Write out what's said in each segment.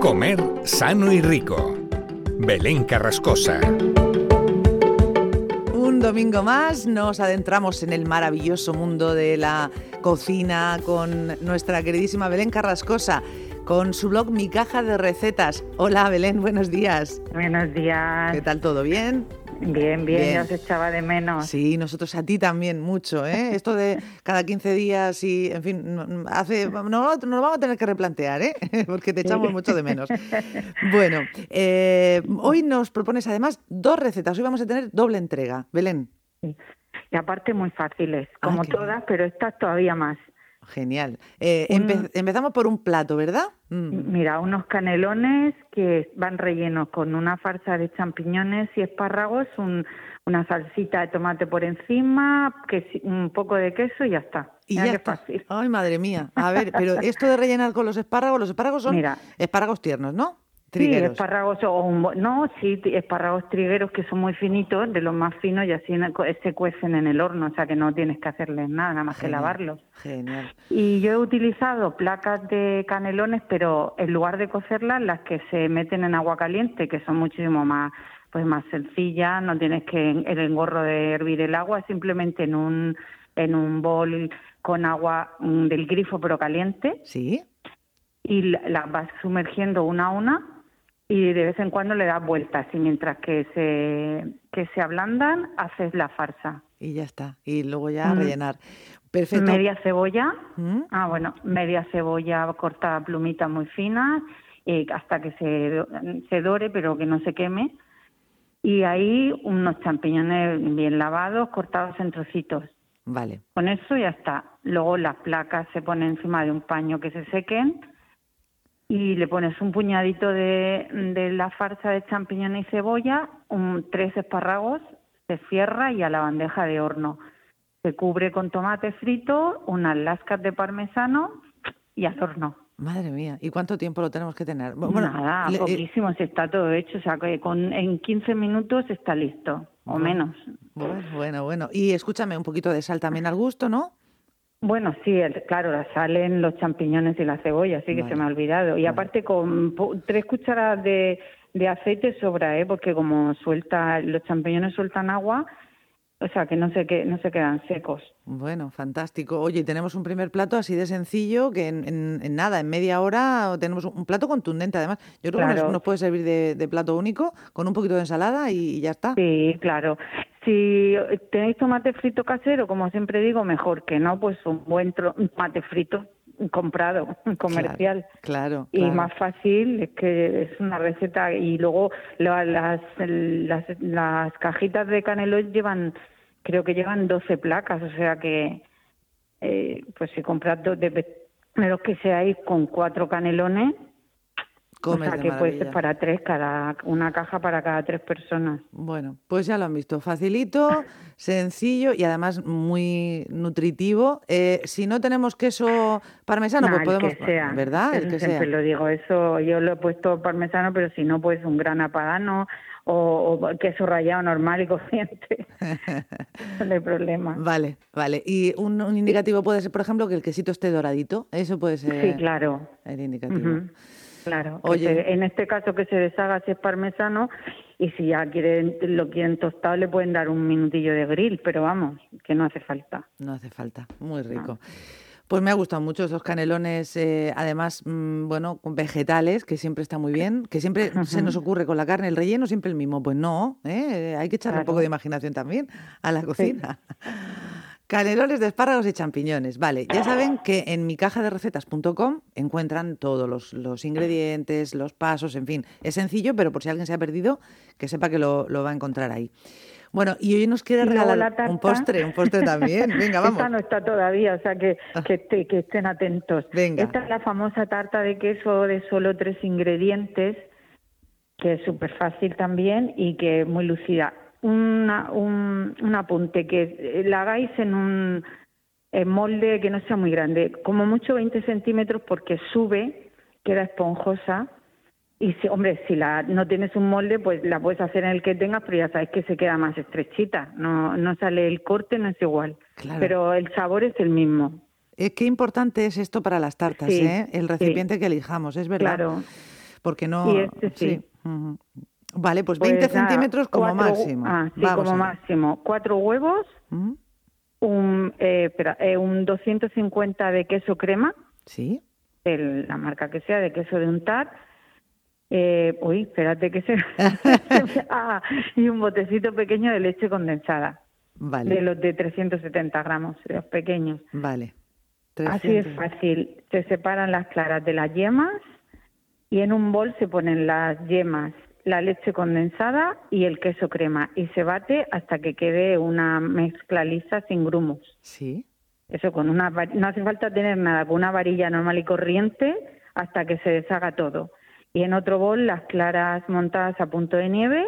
Comer sano y rico. Belén Carrascosa. Un domingo más nos adentramos en el maravilloso mundo de la cocina con nuestra queridísima Belén Carrascosa con su blog Mi Caja de Recetas. Hola Belén, buenos días. Buenos días. ¿Qué tal? ¿Todo bien? Bien, bien, ya os echaba de menos. Sí, nosotros a ti también mucho, ¿eh? Esto de cada 15 días y, en fin, hace, no, nos vamos a tener que replantear, ¿eh? Porque te echamos mucho de menos. Bueno, eh, hoy nos propones además dos recetas. Hoy vamos a tener doble entrega. Belén. Y aparte muy fáciles, ah, como todas, pero estas todavía más. Genial. Eh, empezamos por un plato, ¿verdad? Mm. Mira, unos canelones que van rellenos con una farsa de champiñones y espárragos, una salsita de tomate por encima, que un poco de queso y ya está. Y ya está. Fácil. Ay, madre mía. A ver, pero esto de rellenar con los espárragos, los espárragos son espárragos tiernos, ¿no? Sí, espárragos o no, sí, espárragos trigueros que son muy finitos, de los más finos y así se cuecen en el horno, o sea que no tienes que hacerles nada, nada más que lavarlos. Genial. Y yo he utilizado placas de canelones, pero en lugar de cocerlas, las que se meten en agua caliente, que son muchísimo más pues más sencillas, no tienes que el engorro de hervir el agua, simplemente en un en un bol con agua mm, del grifo pero caliente. Sí. Y las vas sumergiendo una a una y de vez en cuando le das vueltas y mientras que se, que se ablandan haces la farsa. Y ya está, y luego ya rellenar. Perfecto. Media cebolla, ¿Mm? ah bueno, media cebolla cortada a plumitas muy finas eh, hasta que se, se dore pero que no se queme. Y ahí unos champiñones bien lavados, cortados en trocitos. Vale. Con eso ya está. Luego las placas se ponen encima de un paño que se sequen y le pones un puñadito de, de la farsa de champiñones y cebolla, un, tres espárragos, se cierra y a la bandeja de horno. Se cubre con tomate frito, unas lascas de parmesano y al horno. Madre mía, ¿y cuánto tiempo lo tenemos que tener? Bueno, Nada, eh, poquísimo, se está todo hecho, o sea que con, en 15 minutos está listo, o menos. bueno, bueno. Y escúchame, un poquito de sal también al gusto, ¿no? Bueno, sí, claro, salen los champiñones y la cebolla, sí que se me ha olvidado. Y aparte con tres cucharadas de, de aceite sobra, ¿eh? porque como suelta, los champiñones sueltan agua, o sea, que no se, que, no se quedan secos. Bueno, fantástico. Oye, tenemos un primer plato así de sencillo que en, en, nada, en media hora tenemos un plato contundente además. Yo creo que nos, puede servir de, plato único con un poquito de ensalada y, ya está. Sí, claro. Si tenéis tomate frito casero, como siempre digo, mejor que no, pues un buen tomate frito comprado, comercial. Claro, Y más fácil, es que es una receta. Y luego las, las, las cajitas de canelos llevan, creo que llevan 12 placas, o sea que, eh, pues si compras dos de, los que seáis con cuatro canelones, o sea que puede ser para tres, cada una caja para cada tres personas. Bueno, pues ya lo han visto, facilito, sencillo y además muy nutritivo. Eh, si no tenemos queso parmesano, pues podemos, que sea. ¿verdad? el que siempre lo digo, eso yo lo he puesto parmesano, pero si no, pues un gran apadano o, queso rallado normal y corriente. no hay problema. Vale, vale. Y un, indicativo puede ser, por ejemplo, que el quesito esté doradito. Eso puede ser. Sí, claro. El indicativo. Claro, Oye. en este caso que se deshaga si es parmesano y si ya quieren lo quieren tostado le pueden dar un minutillo de grill, pero vamos, que no hace falta. No hace falta, muy rico. Pues me ha gustado mucho esos canelones, eh, además, mm, bueno, con vegetales, que siempre está muy bien, que siempre se nos ocurre con la carne, el relleno siempre el mismo. Pues no, ¿eh? hay que echarle un poco de imaginación también a la cocina. Canelones de espárragos y champiñones. Vale, ya saben que en mi caja de recetas.com encuentran todos los, ingredientes, los pasos, en fin. Es sencillo, pero por si alguien se ha perdido, que sepa que lo, va a encontrar ahí. Bueno, y hoy nos quiere regalar un postre, un postre también. Venga, vamos. Esta no está todavía, o sea que, ah. que, que estén atentos. Venga. Esta es la famosa tarta de queso de solo tres ingredientes, que es súper fácil también y que es muy lucida una, un, un apunte, que la hagáis en un molde que no sea muy grande, como mucho 20 centímetros porque sube, queda esponjosa. Y si, hombre, si la, no tienes un molde, pues la puedes hacer en el que tengas, pero ya sabes que se queda más estrechita. No, no sale el corte, no es igual. Pero el sabor es el mismo. Eh, qué importante es esto para las tartas, ¿eh? El recipiente que elijamos, es verdad. Claro. porque no... Y este sí. Vale, pues 20 Pues nada, centímetros como cuatro- máximo. Ah, sí, Vamos como máximo. Cuatro huevos, Ujú. un, eh, espera, eh, un 250 de queso crema, Sí, la marca que sea, de queso de untar. Eh, uy, espérate que se... ah, y un botecito pequeño de leche condensada, vale, de los de 370 gramos, los pequeños. vale. Así es 300. fácil. Se separan las claras de las yemas y en un bol se ponen las yemas, la leche condensada y el queso crema y se bate hasta que quede una mezcla lisa sin grumos. Sí, Eso con una no hace falta tener nada, con una varilla normal y corriente hasta que se deshaga todo. Y en otro bol las claras montadas a punto de nieve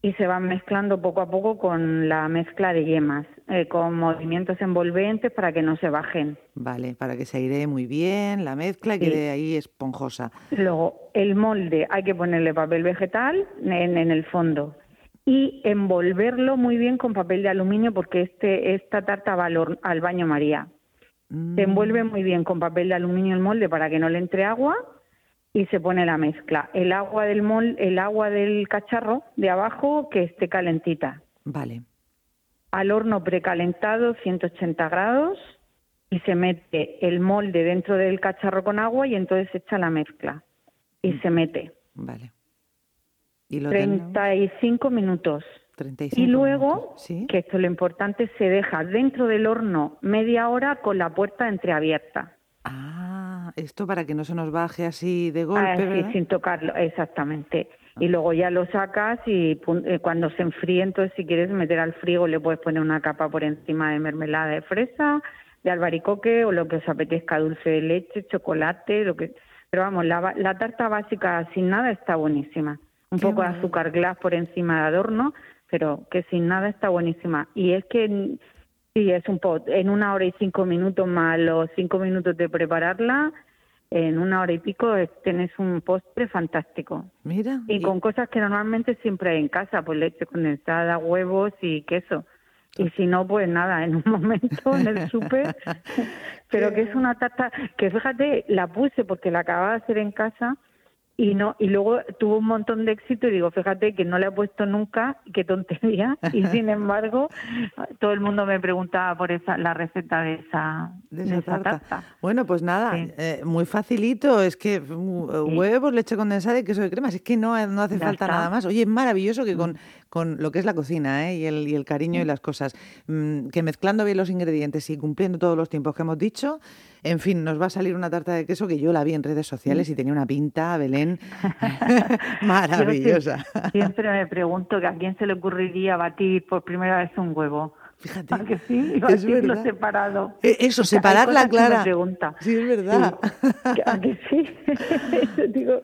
y se van mezclando poco a poco con la mezcla de yemas, eh, con movimientos envolventes para que no se bajen. vale, para que se airee muy bien la mezcla y Sí. quede ahí esponjosa. Luego, el molde hay que ponerle papel vegetal en, en el fondo y envolverlo muy bien con papel de aluminio porque este esta tarta va al, baño María. Mm, Se envuelve muy bien con papel de aluminio el molde para que no le entre agua y se pone la mezcla. El agua del mol, el agua del cacharro de abajo que esté calentita. Vale, Al horno precalentado 180 grados y se mete el molde dentro del cacharro con agua y entonces se echa la mezcla y se mete. vale. Y lo tenemos- 35 minutos. 35 Y luego, minutos, ¿sí? que esto es lo importante, se deja dentro del horno media hora con la puerta entreabierta. Ah, esto para que no se nos baje así de golpe, Así, ¿verdad? Ah, sin tocarlo, exactamente. Y luego ya lo sacas y eh, cuando se enfríe, entonces si quieres meter al frigo le puedes poner una capa por encima de mermelada de fresa, de albaricoque o lo que os apetezca, dulce de leche, chocolate, lo que... Pero vamos, la, la tarta básica sin nada está buenísima. Un Qué poco de azúcar glass por encima de adorno, pero que sin nada está buenísima. Y es que sí, es un poco, en una hora y cinco minutos más los cinco minutos de prepararla, en una hora y pico tenés un postre fantástico. Mira, Y con cosas que normalmente siempre hay en casa, pues leche condensada, huevos y queso. Y si no, pues nada, en un momento en el súper. Pero que es una tarta que fíjate, la puse porque la acababa de hacer en casa y no y luego tuvo un montón de éxito y digo, fíjate que no la he puesto nunca, qué tontería. Y sin embargo, todo el mundo me preguntaba por esa la receta de esa, de de esa tarta. tarta. Bueno, pues nada, Sí. eh, muy facilito, es que mm, eh, huevos, leche condensada y queso de crema, es que no, no hace Ya falta está. Mm. nada más. Oye, es maravilloso que con, con lo que es la cocina ¿eh? y, el, y el cariño y las cosas, mm, que mezclando bien los ingredientes y cumpliendo todos los tiempos que hemos dicho, en fin, nos va a salir una tarta de queso que yo la vi en redes sociales y tenía una pinta, Belén, maravillosa. Sí- siempre me pregunto que a quién se le ocurriría batir por primera vez un huevo. Fíjate, ¿A que sí? Es verdad. separado. Eh, Eso, sea, hay separarla, cosas que Clara. Me pregunta. Sí, es verdad. Sí, ¿A que sí? Digo,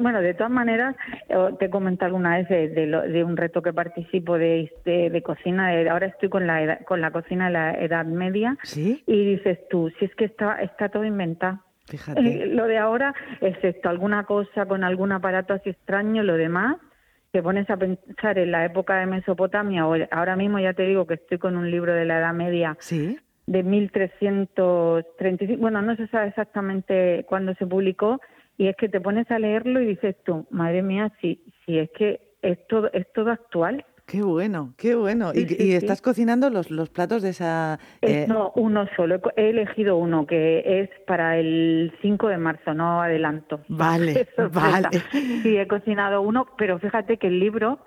bueno, de todas maneras, eh, te he comentado alguna vez de, de lo- de un reto que participo de, de, cocina. ahora estoy con la, edad- con la cocina de la Edad Media. ¿Sí? Y dices tú, si es que está, está todo inventado. Fíjate. Lo de ahora, excepto alguna cosa con algún aparato así extraño, lo demás, te pones a pensar en la época de Mesopotamia, o ahora mismo ya te digo que estoy con un libro de la Edad Media ¿Sí? de 1335, bueno, no se sabe exactamente cuándo se publicó, y es que te pones a leerlo y dices tú, madre mía, si, si es que es todo, es todo actual. Qué bueno, qué bueno. Sí, y, sí, y sí. estás cocinando los, los platos de esa... Es- eh, no, uno solo. He elegido uno que es para el 5 de marzo, no adelanto. Vale, vale. Sí, he cocinado uno, pero fíjate que el libro,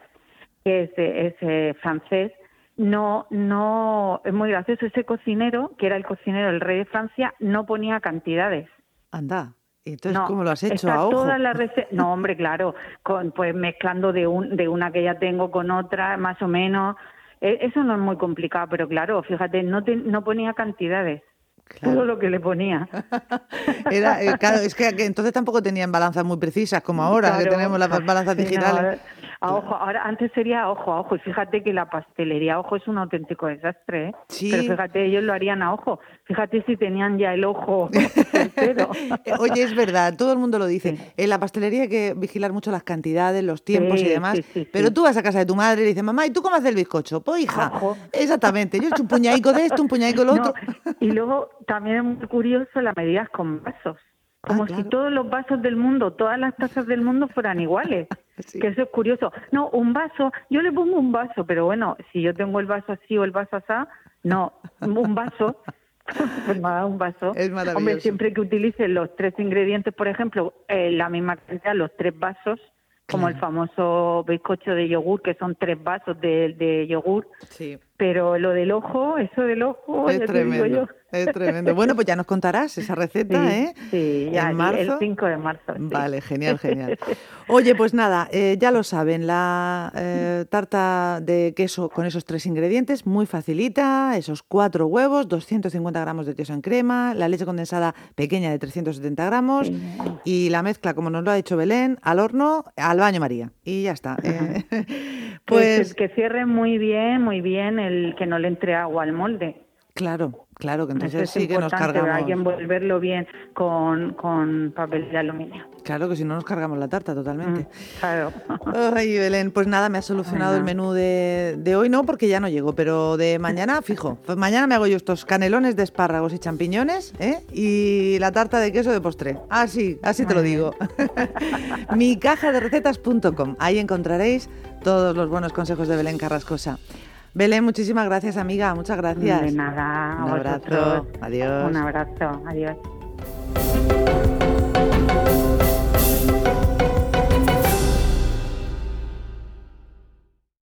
que es, es, eh, francés, no, no, es muy gracioso. Ese cocinero, que era el cocinero del rey de Francia, no ponía cantidades. Anda. ¿Y entonces no, cómo lo has hecho está a ojo? toda la rece- No, hombre, claro, con, pues mezclando de, un, de una que ya tengo con otra, más o menos. Eh, Eso no es muy complicado, pero claro, fíjate, no, te- no ponía cantidades. Claro. Todo lo que le ponía. Era, eh, claro, es que, que entonces tampoco tenían balanzas muy precisas como ahora, que tenemos las balanzas no, digitales. A ojo, ahora antes sería ojo a ojo y fíjate que la pastelería a ojo es un auténtico desastre, ¿eh? Sí. pero fíjate ellos lo harían a ojo, fíjate si tenían ya el ojo. Eh, Oye, es verdad, todo el mundo lo dice. En la pastelería hay que vigilar mucho las cantidades, los tiempos y demás. pero tú vas a casa de tu madre y le dices, mamá, ¿y tú cómo haces el bizcocho? Pues hija, Ojo. exactamente. Yo he hecho un puñadico de esto, un puñadico de lo No, otro. y luego también es muy curioso las medidas con vasos. como Ah, si claro. todos los vasos del mundo, todas las tazas del mundo fueran iguales. Sí. Que eso es curioso. No, un vaso, yo le pongo un vaso, pero bueno, si yo tengo el vaso así o el vaso así, no, un vaso, pues un vaso. Es maravilloso. Hombre, siempre que utilice los tres ingredientes, por ejemplo, eh, la misma cantidad, los tres vasos, como el famoso bizcocho de yogur, que son tres vasos de, de yogur, Sí. pero lo del ojo, eso del ojo, Es ya te digo yo. Es tremendo. Bueno, pues ya nos contarás esa receta, Sí, ¿eh? sí, ya, en el- marzo. el 5 de marzo. sí. Vale, genial, genial. Oye, pues nada, eh, ya lo saben, la eh, tarta de queso con esos tres ingredientes, muy facilita, esos cuatro huevos, 250 gramos de queso en crema, la leche condensada pequeña de 370 gramos y la mezcla, como nos lo ha dicho Belén, al horno, al baño María. Y ya está. eh. Pues pues que cierre muy bien, muy bien, el que no le entre agua al molde. Claro, claro, que entonces es sí que nos importante, hay que cargamos. envolverlo bien con, con papel de aluminio. Claro que si no nos cargamos la tarta totalmente. Mm, Claro. Ay, Belén, pues nada, me ha solucionado el menú de, de hoy, no, porque ya no llego, pero de mañana, fijo. Pues mañana me hago yo estos canelones de espárragos y champiñones, ¿eh? Y la tarta de queso de postre. Así, así te lo digo. Mi caja de recetas.com. Ahí encontraréis todos los buenos consejos de Belén Carrascosa. Belén, muchísimas gracias, amiga. Muchas gracias. De nada, Un abrazo. Adiós. Un abrazo, adiós.